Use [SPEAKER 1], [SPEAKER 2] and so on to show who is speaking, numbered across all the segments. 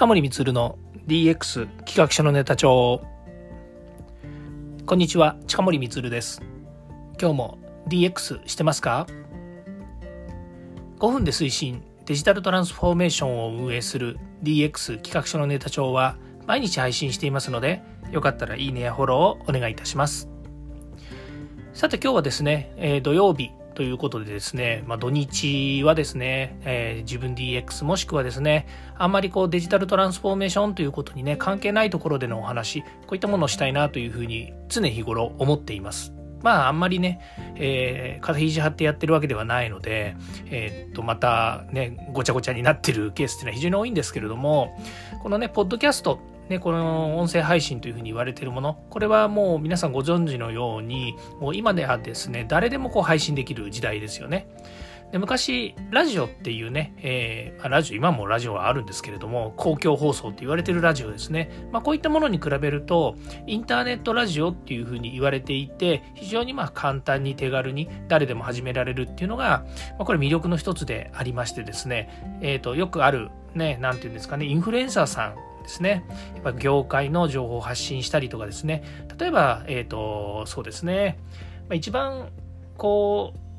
[SPEAKER 1] 近森光の DX 企画書のネタ帳。こんにちは近森光です。今日も DX してますか？5分で推進デジタルトランスフォーメーションを運営する DX 企画書のネタ帳は毎日配信していますのでよかったらいいねやフォローをお願いいたします。さて今日はですね、えー、土曜日ということでですね、まあ、土日はですね、えー、自分 DX もしくはですね、あんまりこうデジタルトランスフォーメーションということにね、関係ないところでのお話、こういったものをしたいなというふうに常日頃思っています。まああんまりね、えー、肩肘張ってやってるわけではないので、えー、っとまたねごちゃごちゃになってるケースっていうのは非常に多いんですけれどもこのねポッドキャストね、この音声配信というふうに言われているもの、これはもう皆さんご存知のように、もう今ではですね、誰でもこう配信できる時代ですよね。で昔、ラジオっていうね、えー、ラジオ、今もラジオはあるんですけれども、公共放送って言われてるラジオですね。まあ、こういったものに比べると、インターネットラジオっていうふうに言われていて、非常にまあ簡単に手軽に誰でも始められるっていうのが、まあ、これ魅力の一つでありましてですね、えっ、ー、と、よくある、ね、なんていうんですかね、インフルエンサーさんですね。やっぱ業界の情報を発信したりとかですね。例えば、えっ、ー、と、そうですね。まあ、一番、こう、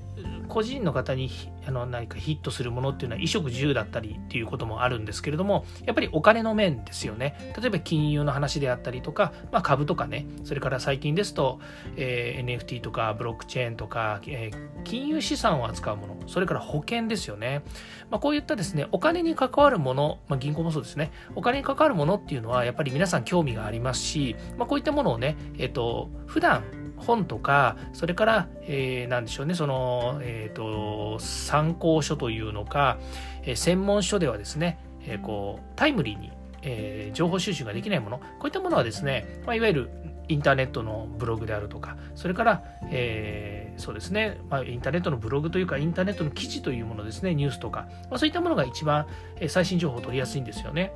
[SPEAKER 1] 個人の方にあの何かヒットするものっていうのは衣食住だったりっていうこともあるんですけれどもやっぱりお金の面ですよね。例えば金融の話であったりとか、まあ、株とかねそれから最近ですと、えー、NFT とかブロックチェーンとか、えー、金融資産を扱うものそれから保険ですよね、まあ、こういったですねお金に関わるもの、まあ、銀行もそうですね。お金に関わるものっていうのはやっぱり皆さん興味がありますし、ま、こういったものをねえっ、ー、と普段本とか、それから、えー、なんでしょうね、その、えっ、ー、と、参考書というのか、え、専門書ではですね、え、こう、タイムリーに、え、情報収集ができないもの、こういったものはですね、まあ、いわゆるインターネットのブログであるとか、それから、えー、そうですね、まあ、インターネットのブログというか、インターネットの記事というものですね、ニュースとか、まあ、そういったものが一番、え、最新情報を取りやすいんですよね。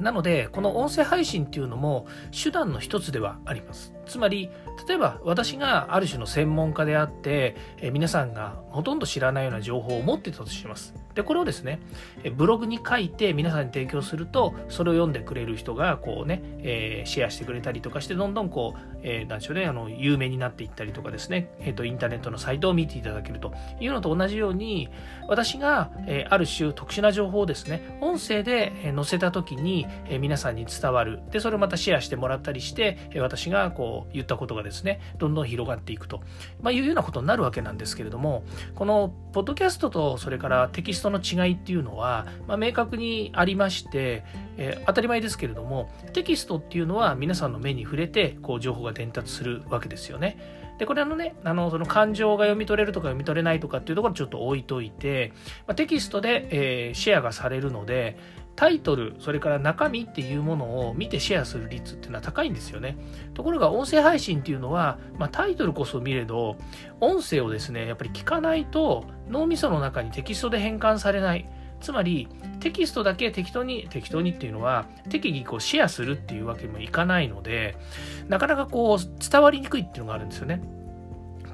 [SPEAKER 1] なので、この音声配信っていうのも手段の一つではあります。つまり、例えば私がある種の専門家であって、え皆さんがほとんど知らないような情報を持ってたとします。で、これをですね、ブログに書いて皆さんに提供すると、それを読んでくれる人がこうね、えー、シェアしてくれたりとかして、どんどんこう、えー、でしょうね、あの、有名になっていったりとかですね、え、ー、と、インターネットのサイトを見ていただけるというのと同じように、私が、えある種特殊な情報をですね、音声で載せた時に、え皆さんに伝わる。で、それをまたシェアしてもらったりして、私がこう言ったことがですね、どんどん広がっていくと、まあ、いうようなことになるわけなんですけれども、このポッドキャストとそれからテキストの違いっていうのは、まあ、明確にありまして、えー、当たり前ですけれども、テキストっていうのは皆さんの目に触れて、こう情報が伝達するわけですよね。で、これあのね、あの、その感情が読み取れるとか読み取れないとかっていうところちょっと置いといて、まあ、テキストで、えー、シェアがされるので、タイトル、それから中身っていうものを見てシェアする率っていうのは高いんですよね。ところが音声配信っていうのは、まあ、タイトルこそ見れど、音声をですね、やっぱり聞かないと脳みその中にテキストで変換されない。つまりテキストだけ適当に適当にっていうのは適宜こうシェアするっていうわけにもいかないのでなかなかこう伝わりにくいっていうのがあるんですよね。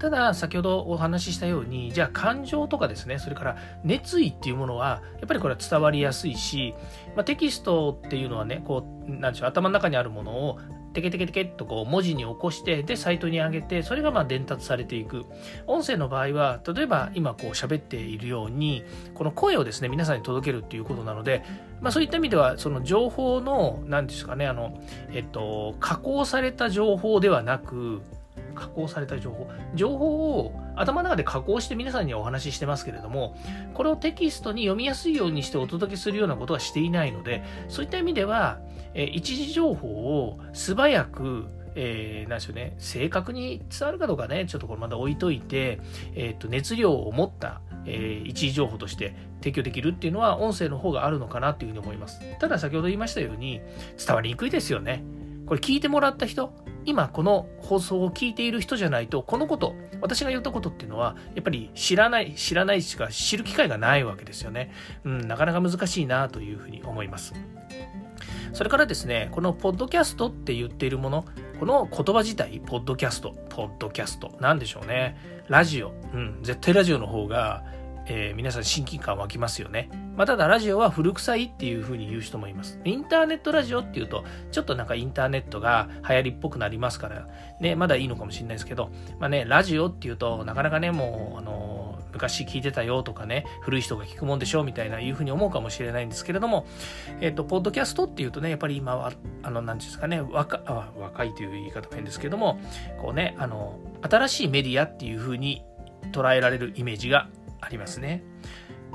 [SPEAKER 1] ただ、先ほどお話ししたように、じゃあ感情とかですね、それから熱意っていうものは、やっぱりこれは伝わりやすいし、まあ、テキストっていうのはね、こう、なんでしょう、頭の中にあるものをテケテケテケっとこう文字に起こして、で、サイトに上げて、それがまあ伝達されていく。音声の場合は、例えば今こう喋っているように、この声をですね、皆さんに届けるっていうことなので、まあそういった意味では、その情報の、何ですかね、あの、えっと、加工された情報ではなく、加工された情報情報を頭の中で加工して皆さんにはお話ししてますけれどもこれをテキストに読みやすいようにしてお届けするようなことはしていないのでそういった意味では、え一時情報を素早くえー、なんでしょうね、正確に伝わるかどうかね、ちょっとこれまだ置いといて、えっ、ー、と、熱量を持った、えー、一時情報として提供できるっていうのは、音声の方があるのかなというふうに思います。ただ、先ほど言いましたように、伝わりにくいですよね。これ聞いてもらった人、今この放送を聞いている人じゃないと、このこと、私が言ったことっていうのは、やっぱり知らない、知らないしか知る機会がないわけですよね。うん、なかなか難しいなというふうに思います。それからですね、このポッドキャストって言っているもの、この言葉自体、ポッドキャスト、ポッドキャスト、なんでしょうね。ラジオ、うん、絶対ラジオの方がえー、皆さん親近感湧きますよね。まあ、ただラジオは古臭いっていうふうに言う人もいます。インターネットラジオっていうと、ちょっとなんかインターネットが流行りっぽくなりますから、ね、まだいいのかもしれないですけど、まあね、ラジオっていうと、なかなかね、もう、あの昔聞いてたよとかね、古い人が聞くもんでしょうみたいないうふうに思うかもしれないんですけれども、えっ、ー、と、ポッドキャストっていうとね、やっぱり今は、あの、なんですかね、若あ若いという言い方も変ですけども、こうね、あの、新しいメディアっていうふうに捉えられるイメージがありますね。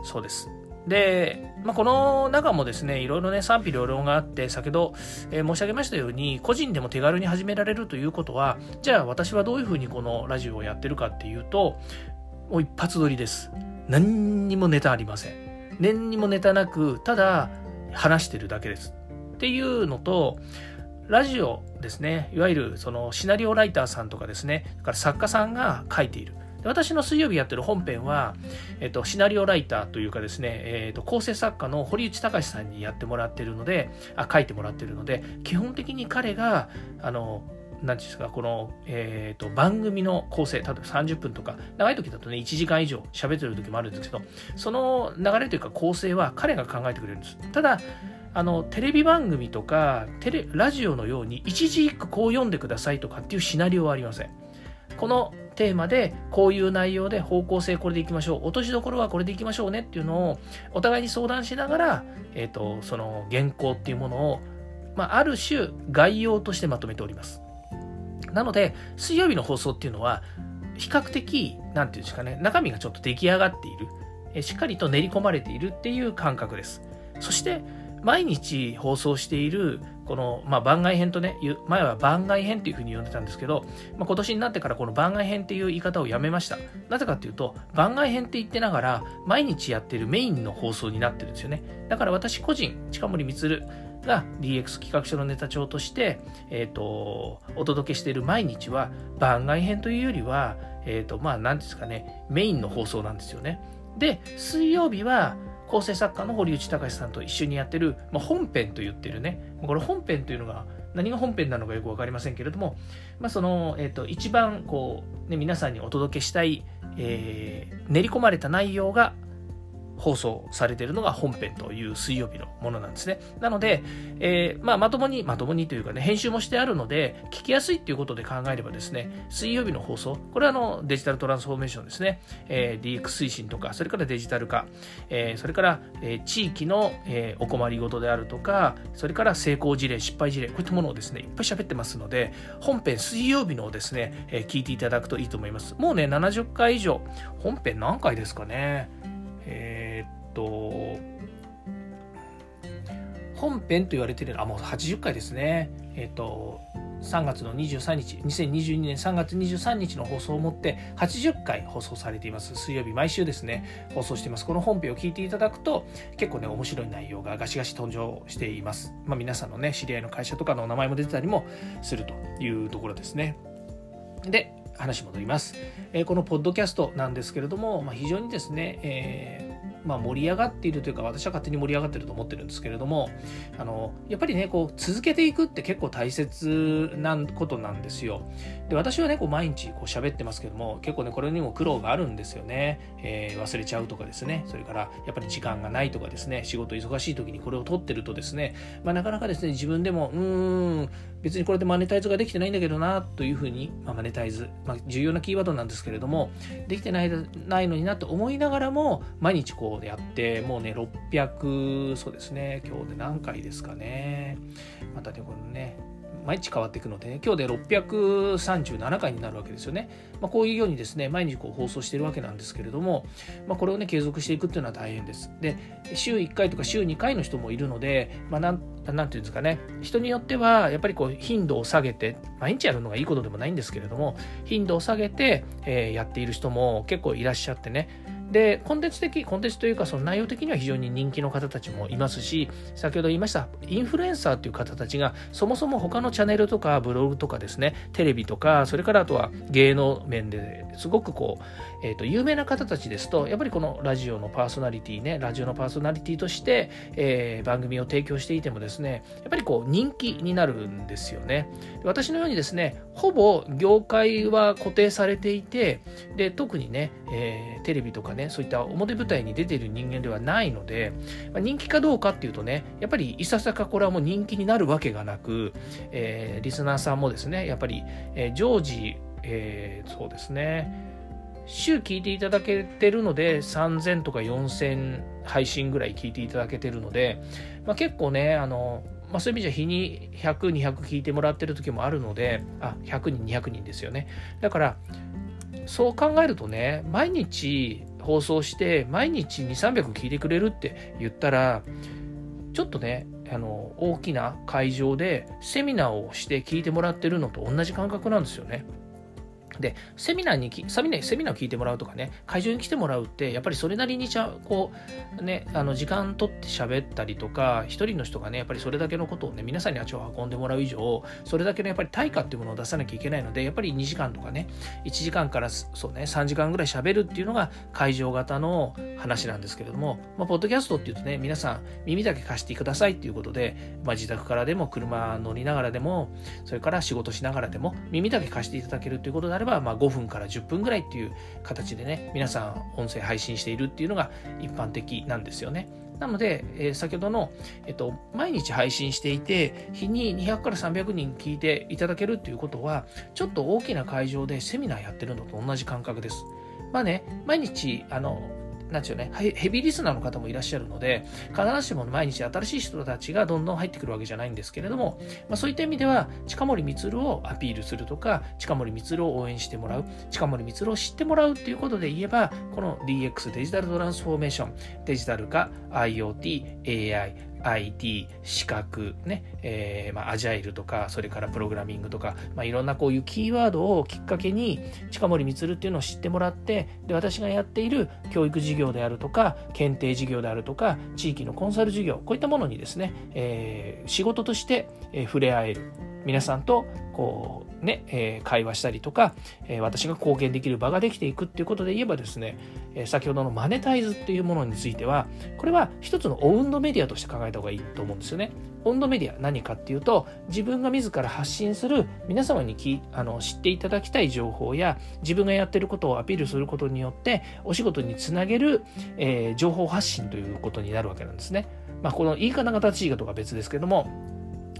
[SPEAKER 1] そうです。で、まあ、この中もですね、いろいろね、賛否両論があって、先ほど、えー、申し上げましたように、個人でも手軽に始められるということは、じゃあ私はどういうふうにこのラジオをやってるかっていうと、もう一発撮りです。何にもネタありません。何にもネタなく、ただ話してるだけです。っていうのと、ラジオですね、いわゆるそのシナリオライターさんとかですね、から作家さんが書いている。私の水曜日やってる本編は、えっと、シナリオライターというかですね、えっと、構成作家の堀内隆さんにやってもらってるので、あ、書いてもらってるので、基本的に彼が、あの、何ですか、この、えっ、と、番組の構成、例えば30分とか、長い時だとね、1時間以上喋ってる時もあるんですけど、その流れというか構成は彼が考えてくれるんです。ただ、あの、テレビ番組とか、テレ、ラジオのように、一字一句こう読んでくださいとかっていうシナリオはありません。このテーマでこういう内容で方向性これでいきましょう。落としどころはこれでいきましょうねっていうのをお互いに相談しながら、えーと、その原稿っていうものを、まあ、ある種概要としてまとめております。なので水曜日の放送っていうのは比較的何て言うんですかね中身がちょっと出来上がっている。えしっかりと練り込まれているっていう感覚です。そして毎日放送しているこの、まあ、番外編とね、前は番外編っていうふうに呼んでたんですけど、まあ、今年になってからこの番外編っていう言い方をやめました。なぜかっていうと、番外編って言ってながら、毎日やってるメインの放送になってるんですよね。だから私個人、近森光が DX 企画書のネタ帳として、えっ、ー、と、お届けしている毎日は番外編というよりは、えっ、ー、と、まあ、なんですかね、メインの放送なんですよね。で、水曜日は、構成作家の堀内隆さんと一緒にやってる、まあ、本編と言ってるね、これ本編というのが何が本編なのかよく分かりませんけれども、まあ、その、えっ、ー、と、一番こう、ね、皆さんにお届けしたい、えー、練り込まれた内容が放送されているのが本編という水曜日のものなんですね。なので、えー、まあ、まともに、まともにというかね、編集もしてあるので、聞きやすいっていうことで考えればですね、水曜日の放送、これはあのデジタルトランスフォーメーションですね、えー、DX 推進とか、それからデジタル化、えー、それから、えー、地域の、えー、お困りごとであるとか、それから成功事例、失敗事例、こういったものをですね、いっぱい喋ってますので、本編水曜日のですね、えー、聞いていただくといいと思います。もうね、70回以上、本編何回ですかね？と、本編と言われてるのは、もう80回ですね。えっと、3月の23日、2022年3月23日の放送をもって80回放送されています。水曜日、毎週ですね、放送しています。この本編を聞いていただくと、結構ね、面白い内容がガシガシ登場しています。まあ、皆さんのね、知り合いの会社とかの名前も出てたりもするというところですね。で、話戻ります。えー、このポッドキャストなんですけれども、まあ、非常にですね、えー、まあ、盛り上がっているというか私は勝手に盛り上がってると思ってるんですけれどもあのやっぱりねこう続けていくって結構大切なことなんですよ。で私はねこう毎日こう喋ってますけども結構ねこれにも苦労があるんですよね、えー、忘れちゃうとかですね。それからやっぱり時間がないとかですね。仕事忙しい時にこれを取ってるとですね、まあ、なかなかですね自分でもうーん別にこれでマネタイズができてないんだけどなというふうに、まあ、マネタイズ、まあ、重要なキーワードなんですけれどもできてないないのになと思いながらも毎日こうやってもうね600そうですね今日で何回ですかねまたねこのね毎日変わっていくので、ね、今日で637回になるわけですよね。まあ、こういうようにですね、毎日こう放送しているわけなんですけれども、まあ、これをね、継続していくっていうのは大変です。で、週1回とか週2回の人もいるので、まあ、なんなんていうんですかね、人によっては、やっぱりこう、頻度を下げて、毎日やるのがいいことでもないんですけれども、頻度を下げて、えー、やっている人も結構いらっしゃってね、で、コンテンツ的、コンテンツというか、その内容的には非常に人気の方たちもいますし、先ほど言いました、インフルエンサーという方たちが、そもそも他のチャンネルとかブログとかですね、テレビとか、それからあとは芸能面ですごくこう、えっ、ー、と、有名な方たちですと、やっぱりこのラジオのパーソナリティね、ラジオのパーソナリティとして、えー、番組を提供していてもですね、やっぱりこう、人気になるんですよね。私のようにですね、ほぼ業界は固定されていて、で、特にね、えー、テレビとかねそういった表舞台に出てる人間ではないので、まあ、人気かどうかっていうとねやっぱりいささかこれはもう人気になるわけがなく、えー、リスナーさんもですねやっぱり、えー、常時、え、そうですね週聞いていただけてるので3000とか4000配信ぐらい聞いていただけてるので、まあ、結構ねあの、まあ、そういう意味じゃ日に100200聞いてもらってる時もあるのであ100人200人ですよね。だからそう考えるとね毎日放送して毎日2300聞いてくれるって言ったらちょっとねあの大きな会場でセミナーをして聞いてもらってるのと同じ感覚なんですよね。で、セミナーにセミナー、セミナーを聞いてもらうとかね、会場に来てもらうって、やっぱりそれなりにちゃ、こう、ね、あの、時間取って喋ったりとか、一人の人がね、やっぱりそれだけのことをね、皆さんに足を運んでもらう以上、それだけのやっぱり対価っていうものを出さなきゃいけないので、やっぱり2時間とかね、1時間からそうね、3時間ぐらい喋るっていうのが会場型の話なんですけれども、まあ、ポッドキャストっていうとね、皆さん耳だけ貸してくださいっていうことで、まあ、自宅からでも車乗りながらでも、それから仕事しながらでも、耳だけ貸していただけるということであれば、まあ、5分から10分ぐらいっていう形でね、皆さん音声配信しているっていうのが一般的なんですよね。なので、えー、先ほどの、えっと、毎日配信していて、日に200から300人聞いていただけるっていうことは、ちょっと大きな会場でセミナーやってるのと同じ感覚です。まあね、毎日、あの、なんでしょうね、ヘビーリスナーの方もいらっしゃるので、必ずしも毎日新しい人たちがどんどん入ってくるわけじゃないんですけれども、まあ、そういった意味では、近森光をアピールするとか、近森光を応援してもらう、近森光を知ってもらうということで言えば、この DX デジタルトランスフォーメーション、デジタル化、IoT、AI、IT、資格、ね、えー、まあ、アジャイルとか、それからプログラミングとか、まあ、いろんなこういうキーワードをきっかけに、近森光っていうのを知ってもらって、で、私がやっている教育事業であるとか、検定事業であるとか、地域のコンサル事業、こういったものにですね、えー、仕事として、触れ合える。皆さんとこうね、え、会話したりとか、え、私が貢献できる場ができていくっていうことで言えばですね、え、先ほどのマネタイズっていうものについてはこれは一つのオウンドメディアとして考えた方がいいと思うんですよね。オウンドメディア何かっていうと自分が自ら発信する皆様にきあの知っていただきたい情報や自分がやってることをアピールすることによってお仕事につなげる、え情報発信ということになるわけなんですね。まあ、この言い方が正しいかとか別ですけども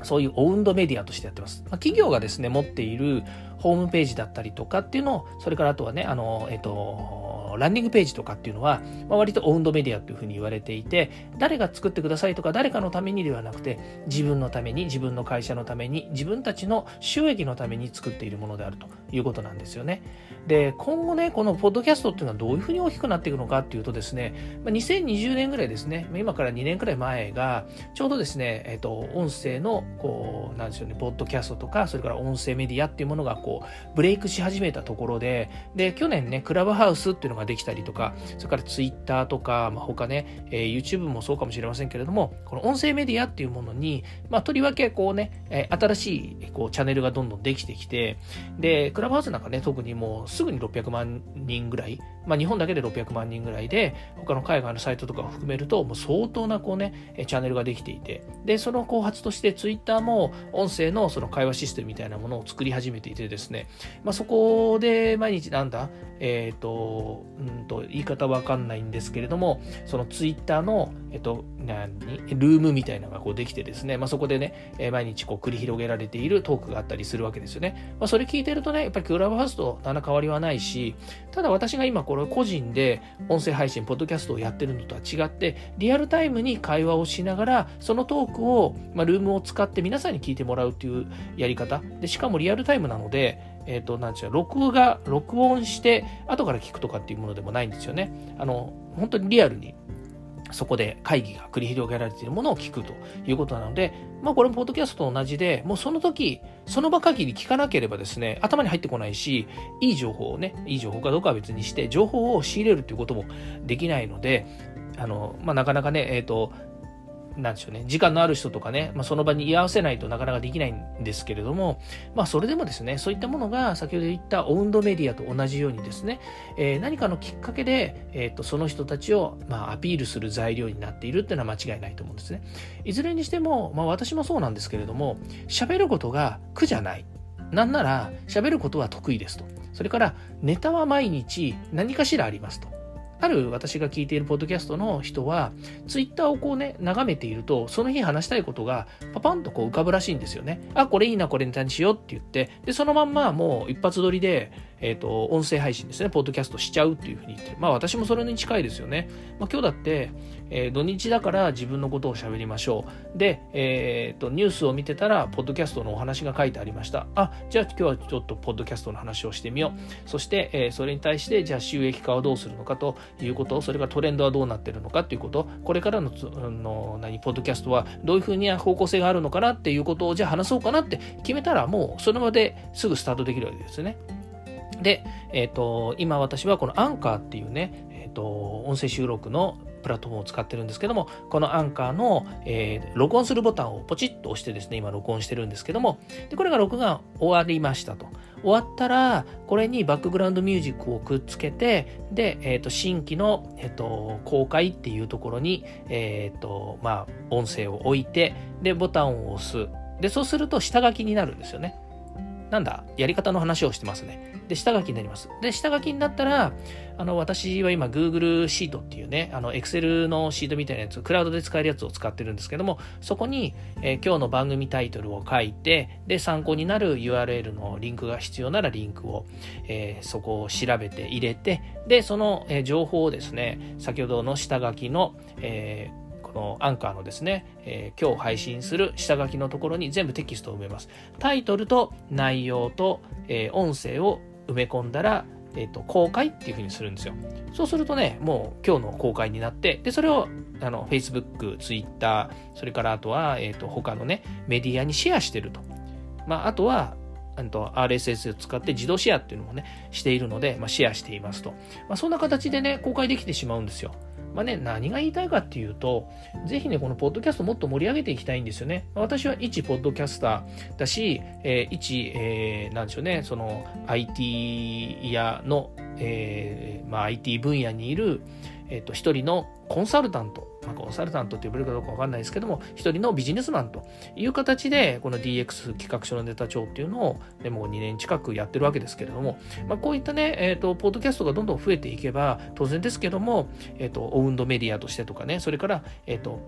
[SPEAKER 1] そういうオウンドメディアとしてやってます。まあ、企業がですね、持っているホームページだったりとかっていうのを、それからあとはね、あの、えっ、と、ランディングページとかっていうのは、まあ、割とオウンドメディアというふうに言われていて、誰が作ってくださいとか誰かのためにではなくて、自分のために、自分の会社のために、自分たちの収益のために作っているものであるということなんですよね。で、今後ね、このポッドキャストっていうのはどういうふうに大きくなっていくのかっていうとですね、2020年ぐらいですね、今から2年くらい前が、ちょうどですね、えっ、と、音声の、こう、なんでしょうね、ポッドキャストとか、それから音声メディアっていうものが、こう、ブレイクし始めたところで、で、去年ね、クラブハウスっていうのができたりとか、それから Twitter とか、まあ、他ね、えー、YouTube もそうかもしれませんけれども、この音声メディアっていうものに、まあ、とりわけこうね、えー、新しいこうチャンネルがどんどんできてきて、で、クラブハウスなんかね、特にもうすぐに600万人ぐらい、まあ、日本だけで600万人ぐらいで、他の海外のサイトとかを含めると、もう相当なこうね、チャンネルができていて、で、その後発として Twitter も音声のその会話システムみたいなものを作り始めていてですね、まあ、そこで毎日なんだ、えっ、ー、と、うんと、言い方わかんないんですけれども、その Twitter の、えっと、何ルームみたいなのがこうできてですね、まあ、そこでね、毎日こう繰り広げられているトークがあったりするわけですよね。まあ、それ聞いてるとね、やっぱりクラブハウスと何ら変わりはないし、ただ私が今これ個人で音声配信、ポッドキャストをやってるのとは違って、リアルタイムに会話をしながら、そのトークを、まあ、ルームを使って皆さんに聞いてもらうっていうやり方。で、しかもリアルタイムなので、えっ、ー、と、なんちゅう録画、録音して、後から聞くとかっていうものでもないんですよね。あの、本当にリアルに、そこで会議が繰り広げられているものを聞くということなので、まあこれもポッドキャストと同じで、もうその時、その場限り聞かなければですね、頭に入ってこないし、いい情報をね、いい情報かどうかは別にして、情報を仕入れるということもできないので、あの、まあなかなかね、えっ、ー、と、なんでしょうね、時間のある人とかね、まあ、その場に居合わせないとなかなかできないんですけれども、まあ、それでもですね、そういったものが先ほど言ったオウンドメディアと同じようにですね、えー、何かのきっかけで、えーと、その人たちを、まあ、アピールする材料になっているっていうのは間違いないと思うんですね。いずれにしても、まあ、私もそうなんですけれども、喋ることが苦じゃない。なんなら、喋ることは得意ですと。それからネタは毎日何かしらありますと。ある私が聞いているポッドキャストの人は、ツイッターをこうね、眺めていると、その日話したいことがパパンとこう浮かぶらしいんですよね。あ、これいいな、これネタにしようって言って、で、そのまんまもう一発撮りで、えっ、ー、と、音声配信ですね、ポッドキャストしちゃうっていうふうに言ってる。まあ私もそれに近いですよね。まあ今日だって、えー、土日だから自分のことを喋りましょう。で、えっ、ー、と、ニュースを見てたら、ポッドキャストのお話が書いてありました。あ、じゃあ今日はちょっとポッドキャストの話をしてみよう。そして、えー、それに対して、じゃあ収益化はどうするのかということ、それからトレンドはどうなってるのかということ、これからの、の何、ポッドキャストはどういうふうに方向性があるのかなっていうことを、じゃあ話そうかなって決めたら、もうその場ですぐスタートできるわけですね。で、えっ、ー、と、今私はこのアンカーっていうね、えっ、ー、と、音声収録のプラットフォームを使ってるんですけども、このアンカーの、えー、録音するボタンをポチッと押してですね、今録音してるんですけども、でこれが録画終わりましたと。終わったら、これにバックグラウンドミュージックをくっつけて、で、えっ、ー、と、新規の、えっ、ー、と、公開っていうところに、えっ、と、まあ、音声を置いて、で、ボタンを押す。で、そうすると下書きになるんですよね。なんだ、やり方の話をしてますね。で、下書きになります。で、下書きになったら、あの、私は今 Google シートっていうね、あの、Excel のシートみたいなやつ、クラウドで使えるやつを使ってるんですけども、そこに、えー、今日の番組タイトルを書いて、で、参考になる URL のリンクが必要ならリンクを、えー、そこを調べて入れて、で、その、えー、情報をですね、先ほどの下書きの、えーのアンカーのですね、えー、今日配信する下書きのところに全部テキストを埋めます。タイトルと内容と、えー、音声を埋め込んだら、えっ、ー、と、公開っていう風にするんですよ。そうするとね、もう今日の公開になって、で、それを、あの、Facebook、Twitter、それからあとは、えっ、と、他のね、メディアにシェアしてると。まあ、あとは、RSS を使って自動シェアっていうのもね、しているので、まあ、シェアしていますと。まあ、そんな形でね、公開できてしまうんですよ。まあね、何が言いたいかっていうと、ぜひね、このポッドキャストもっと盛り上げていきたいんですよね。私は一ポッドキャスターだし、えー、一、えー、なんでしょうね、その IT やの、えー、まあ IT 分野にいる、えっ、ー、と、一人のコンサルタント、まあ、コンサルタントって呼べるかどうかわかんないですけども、一人のビジネスマンという形で、この DX 企画書のネタ帳っていうのを、もう2年近くやってるわけですけれども、まあ、こういったね、え、ー、と、ポッドキャストがどんどん増えていけば、当然ですけども、えっ、ー、と、オウンドメディアとしてとかね、それから、えっ、ー、と、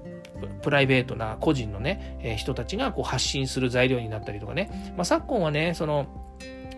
[SPEAKER 1] プライベートな個人のね、人たちがこう発信する材料になったりとかね、まあ、昨今はね、その、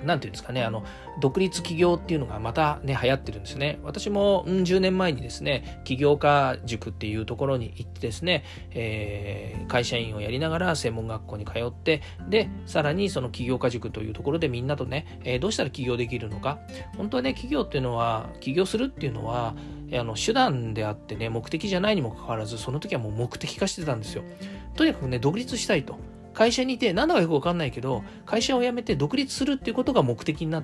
[SPEAKER 1] なんていうんですかね、あの、独立起業っていうのがまたね、流行ってるんですね。私も、うん、10年前にですね、起業家塾っていうところに行ってですね、えー、会社員をやりながら専門学校に通って、で、さらにその起業家塾というところでみんなとね、えー、どうしたら起業できるのか。本当はね、起業っていうのは、起業するっていうのは、あの手段であってね、目的じゃないにもかかわらず、その時はもう目的化してたんですよ。とにかくね、独立したいと。会社にいて、何だかよくわかんないけど、会社を辞めて独立するっていうことが目的になっ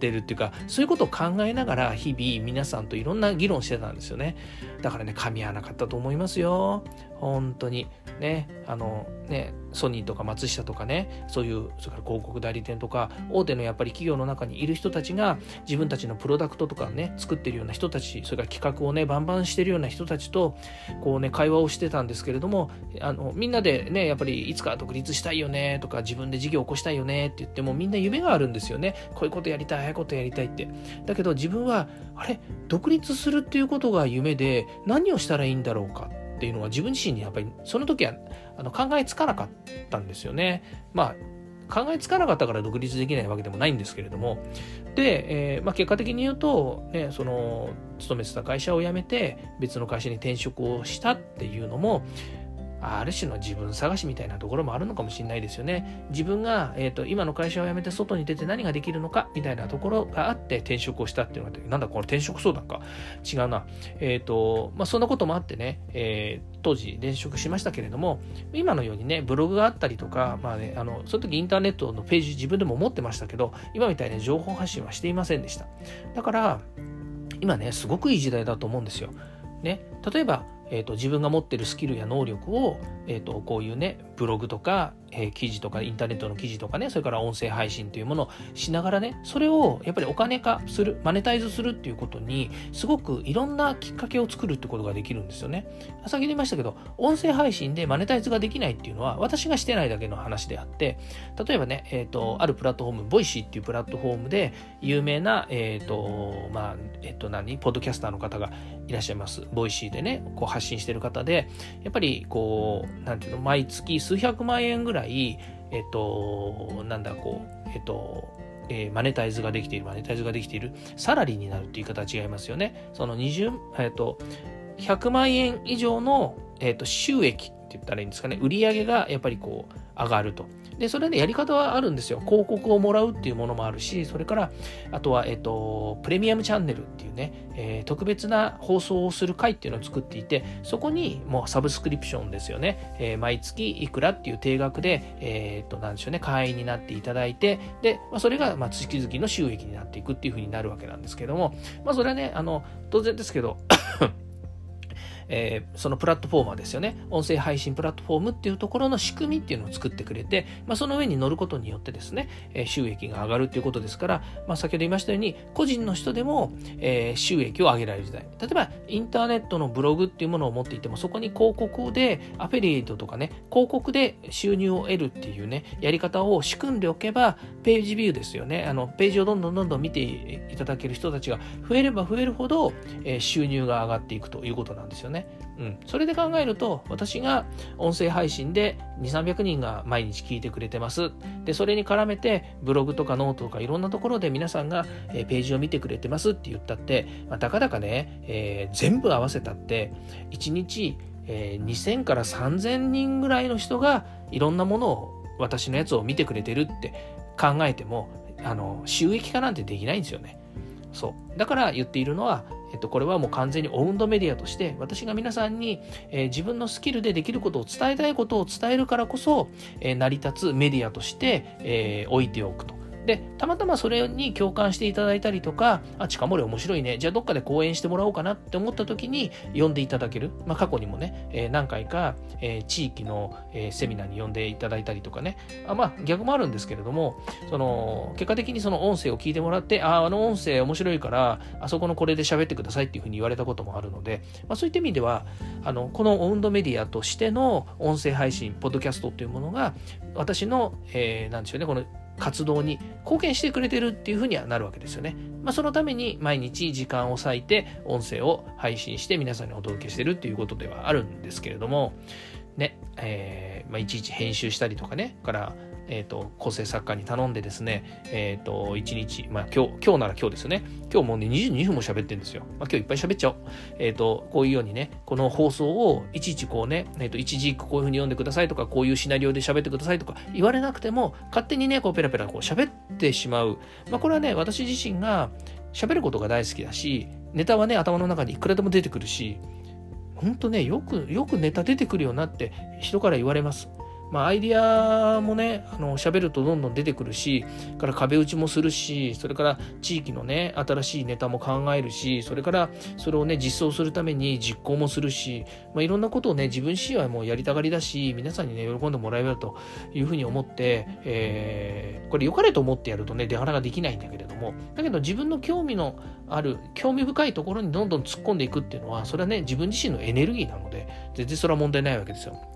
[SPEAKER 1] てるっていうか、そういうことを考えながら日々皆さんといろんな議論してたんですよね。だからね、噛み合わなかったと思いますよ。本当に。ね、あの、ね、ソニーとか松下とかね、そういう、それから広告代理店とか、大手のやっぱり企業の中にいる人たちが、自分たちのプロダクトとかね、作ってるような人たち、それから企画をね、バンバンしてるような人たちと、こうね、会話をしてたんですけれども、あの、みんなでね、やっぱりいつか独立したいよね、とか、自分で事業を起こしたいよね、って言っても、みんな夢があるんですよね。こういうことやりたい、ああいうことやりたいって。だけど自分は、あれ、独立するっていうことが夢で、何をしたらいいんだろうか。っていうのは自分自身にやっぱりその時はあの考えつかなかったんですよね。まあ考えつかなかったから独立できないわけでもないんですけれどもで、えーまあ、結果的に言うと、ね、その勤めてた会社を辞めて別の会社に転職をしたっていうのもある種の自分探しみたいなところもあるのかもしれないですよね。自分が、えーと、今の会社を辞めて外に出て何ができるのかみたいなところがあって転職をしたっていうのがなんだこの転職相談か違うな。えっ、ー、と、まあ、そんなこともあってね、えー、当時転職しましたけれども、今のようにね、ブログがあったりとか、まあね、あの、その時インターネットのページ自分でも持ってましたけど、今みたいな情報発信はしていませんでした。だから、今ね、すごくいい時代だと思うんですよ。ね、例えば、えーと、自分が持ってるスキルや能力を、えーと、こういうねブログとか、えー、記事とかインターネットの記事とかねそれから音声配信というものをしながらねそれをやっぱりお金化するマネタイズするっていうことにすごくいろんなきっかけを作るってことができるんですよね。先ほど言いましたけど音声配信でマネタイズができないっていうのは私がしてないだけの話であって例えばね、えーと、あるプラットフォーム Voicy っていうプラットフォームで有名なえっ、ー、とまあえっ、と何ポッドキャスターの方がいらっしゃいます。 Voicy でねこう発信してる方でやっぱりこうなんていうの毎月数百万円ぐらいえっとなんだこうえっとえー、マネタイズができている、マネタイズができている、サラリーになるっていう言い方は違いますよね。その20、えっ、と、100万円以上の、えっ、と、収益って言ったらいいんですかね、売り上げがやっぱりこう、上がると。で、それでやり方はあるんですよ。広告をもらうっていうものもあるし、それから、あとは、えっと、プレミアムチャンネルっていうね、えー、特別な放送をする回っていうのを作っていて、そこにもうサブスクリプションですよね。えー、毎月いくらっていう定額で、えー、っと、なんでしょうね、会員になっていただいて、で、まあ、それが、まあ、月々の収益になっていくっていうふうになるわけなんですけども、まあ、それはね、あの、当然ですけど、えー、そのプラットフォーマーですよね。音声配信プラットフォームっていうところの仕組みっていうのを作ってくれて、まあ、その上に乗ることによってですね、えー、収益が上がるっていうことですから、まあ、先ほど言いましたように、個人の人でも、えー、収益を上げられる時代。例えば、インターネットのブログっていうものを持っていても、そこに広告で、アフィリエイトとかね、広告で収入を得るっていうね、やり方を仕組んでおけば、ページビューですよね。あの、ページをどんどんどんどん見ていただける人たちが増えれば増えるほど、え、収入が上がっていくということなんですよね。うん、それで考えると私が音声配信で2300人が毎日聞いてくれてます。でそれに絡めてブログとかノートとかいろんなところで皆さんが、えページを見てくれてますって言ったって、まあ、たかだかね、えー、全部合わせたって1日、えー、2000から3000人ぐらいの人がいろんなものを私のやつを見てくれてるって考えてもあの収益化なんてできないんですよね。そう。だから言っているのはえっと、これはもう完全にオウンドメディアとして私が皆さんに、えー、自分のスキルでできることを伝えたいことを伝えるからこそ、えー、成り立つメディアとして、えー、置いておくと。で、たまたまそれに共感していただいたりとか、あ、近森面白いね。じゃあどっかで講演してもらおうかなって思った時に呼んでいただける。まあ過去にもね、えー、何回か、えー、地域の、えー、セミナーに呼んでいただいたりとかね。あまあ逆もあるんですけれども、その、結果的にその音声を聞いてもらって、あ、ああの音声面白いから、あそこのこれで喋ってくださいっていうふうに言われたこともあるので、まあそういった意味では、あの、このオウンドメディアとしての音声配信、ポッドキャストっていうものが、私の、えー、なんでしょうね、この活動に貢献してくれてるっていうふうにはなるわけですよね。まあ、そのために毎日時間を割いて音声を配信して皆さんにお届けしてるっていうことではあるんですけれども、ね、えー、まあ、いちいち編集したりとかね、からえっ、ー、と、構成作家に頼んでですね、えっ、ー、と、1日、まあ今日、今日なら今日ですよね。今日もうね、22分も喋ってるんですよ。まあ今日いっぱい喋っちゃおう。えっ、ー、と、こういうようにね、この放送をいちいちこうね、えっ、と、一時こういうふうに読んでくださいとか、こういうシナリオで喋ってくださいとか言われなくても、勝手にね、こうペラペラこう喋ってしまう。まあこれはね、私自身が喋ることが大好きだし、ネタはね、頭の中にいくらでも出てくるし、ほんとね、よく、よくネタ出てくるようになって人から言われます。まあ、アイディアもね、あの、喋るとどんどん出てくるし、から壁打ちもするし、それから地域のね、新しいネタも考えるし、それからそれをね、実装するために実行もするし、まあ、いろんなことをね、自分自身はもうやりたがりだし、皆さんにね、喜んでもらえるというふうに思って、えー、これ良かれと思ってやるとね、出腹ができないんだけれども、だけど自分の興味のある、興味深いところにどんどん突っ込んでいくっていうのは、それはね、自分自身のエネルギーなので、全然それは問題ないわけですよ。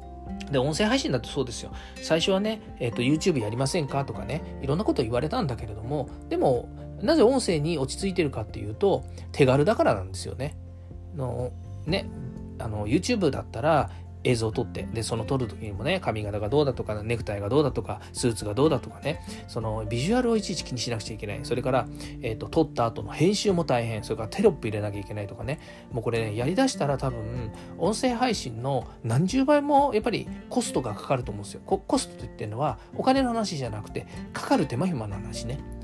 [SPEAKER 1] で、音声配信だとそうですよ。最初はね、えっ、ー、と、YouTube やりませんかとかね、いろんなこと言われたんだけれども、でも、なぜ音声に落ち着いてるかっていうと、手軽だからなんですよね。のね、あの、YouTube だったら、映像を撮って、で、その撮る時にもね、髪型がどうだとか、ネクタイがどうだとか、スーツがどうだとかね、そのビジュアルをいちいち気にしなくちゃいけない。それから、えっ、ー、と、撮った後の編集も大変。それからテロップ入れなきゃいけないとかね。もうこれね、やりだしたら多分、音声配信の何十倍もやっぱりコストがかかると思うんですよ。コストと言ってるのは、お金の話じゃなくて、かかる手間暇の話ね。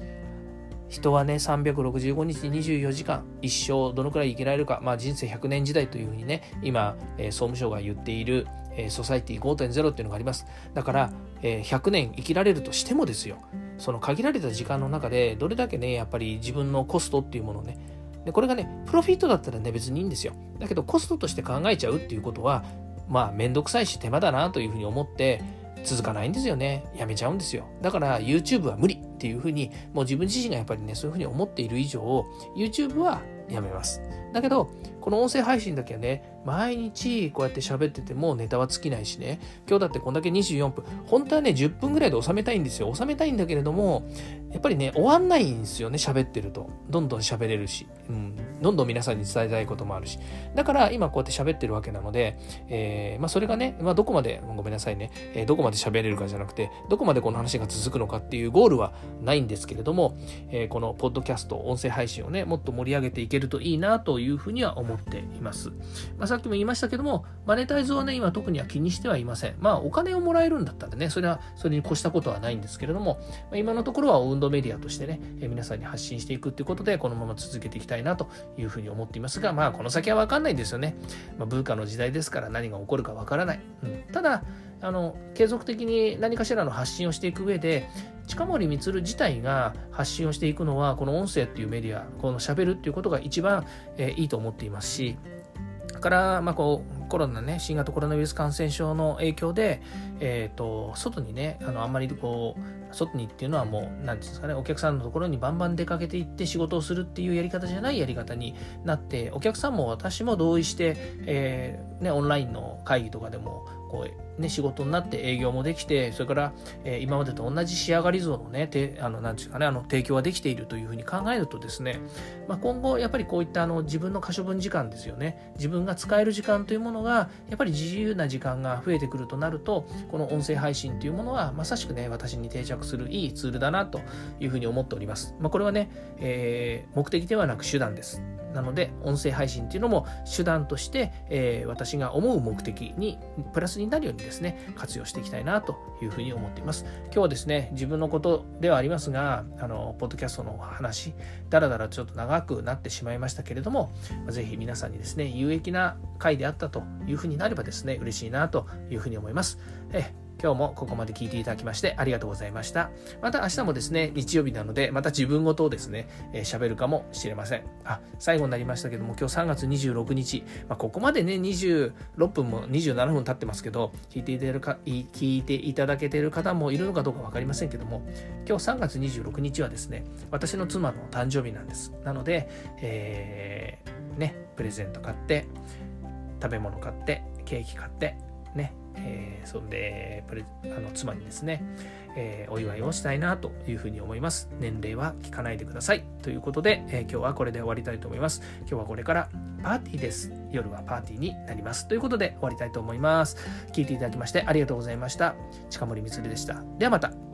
[SPEAKER 1] 人はね、365日24時間、一生どのくらい生きられるか、まあ人生100年時代というふうにね、今、えー、総務省が言っている、えー、ソサイティ5.0っていうのがあります。だから、えー、100年生きられるとしてもですよ、その限られた時間の中で、どれだけね、やっぱり自分のコストっていうものをね、でこれがね、プロフィットだったらね、別にいいんですよ。だけど、コストとして考えちゃうっていうことは、まあ、めんどくさいし手間だなというふうに思って、続かないんですよね。やめちゃうんですよ。だから YouTube は無理っていうふうに、もう自分自身がやっぱりね、そういうふうに思っている以上、YouTube はやめます。だけど、この音声配信だけはね、毎日こうやって喋っててもネタは尽きないしね、今日だってこんだけ24分、本当はね、10分ぐらいで収めたいんですよ。収めたいんだけれども、やっぱりね、終わんないんですよね、喋ってると。どんどん喋れるし、うん、どんどん皆さんに伝えたいこともあるし。だから今こうやって喋ってるわけなので、えー、まあそれがね、まあどこまで、ごめんなさいね、えー、どこまで喋れるかじゃなくて、どこまでこの話が続くのかっていうゴールはないんですけれども、えー、このポッドキャスト、音声配信をね、もっと盛り上げていけるといいなというふうには思っています。まあ、さっきも言いましたけども、マネタイズはね、今特には気にしてはいません。まあ、お金をもらえるんだったらね、それは、それに越したことはないんですけれども、まあ、今のところは運動メディアとしてね、え皆さんに発信していくっていうことで、このまま続けていきたいなというふうに思っていますが、まあ、この先はわかんないんですよね。まあ、文化の時代ですから何が起こるかわからない。うん、ただ、あの継続的に何かしらの発信をしていく上で近森光自体が発信をしていくのはこの音声っていうメディアこのしゃべるっていうことが一番、えー、いいと思っていますしから、まあ、こうコロナね新型コロナウイルス感染症の影響で、えーと、外にねあのあんまりこう外にっていうのはもう何て言うんですかねお客さんのところにバンバン出かけていって仕事をするっていうやり方じゃないやり方になってお客さんも私も同意して、えーね、オンラインの会議とかでもこう、ね、仕事になって営業もできて、それから、えー、今までと同じ仕上がり像のね、てあのなんていうかね、あの提供ができているというふうに考えるとですね、まあ、今後、やっぱりこういったあの自分の可処分時間ですよね、自分が使える時間というものが、やっぱり自由な時間が増えてくるとなると、この音声配信というものは、まさしくね、私に定着するいいツールだなというふうに思っております。まあ、これはね、えー、目的ではなく手段です。なので、音声配信っていうのも手段として、えー、私が思う目的にプラスになるようにですね、活用していきたいなというふうに思っています。今日はですね、自分のことではありますが、あの、ポッドキャストの話、だらだらちょっと長くなってしまいましたけれども、ぜひ皆さんにですね、有益な回であったというふうになればですね、嬉しいなというふうに思います。え今日もここまで聞いていただきましてありがとうございました。また明日もですね、日曜日なので、また自分ごとをですね、喋、えー、るかもしれません。あ、最後になりましたけども、今日3月26日、まあ、ここまでね、26分も27分経ってますけど、聞いていただか聞いていただけている方もいるのかどうか分かりませんけども、今日3月26日はですね、私の妻の誕生日なんです。なので、えー、ね、プレゼント買って、食べ物買って、ケーキ買って、ね、えー、そんでプレあの妻にですね、えー、お祝いをしたいなというふうに思います。年齢は聞かないでください。ということで、えー、今日はこれで終わりたいと思います。今日はこれからパーティーです。夜はパーティーになります。ということで終わりたいと思います。聞いていただきましてありがとうございました。近森光でした。ではまた。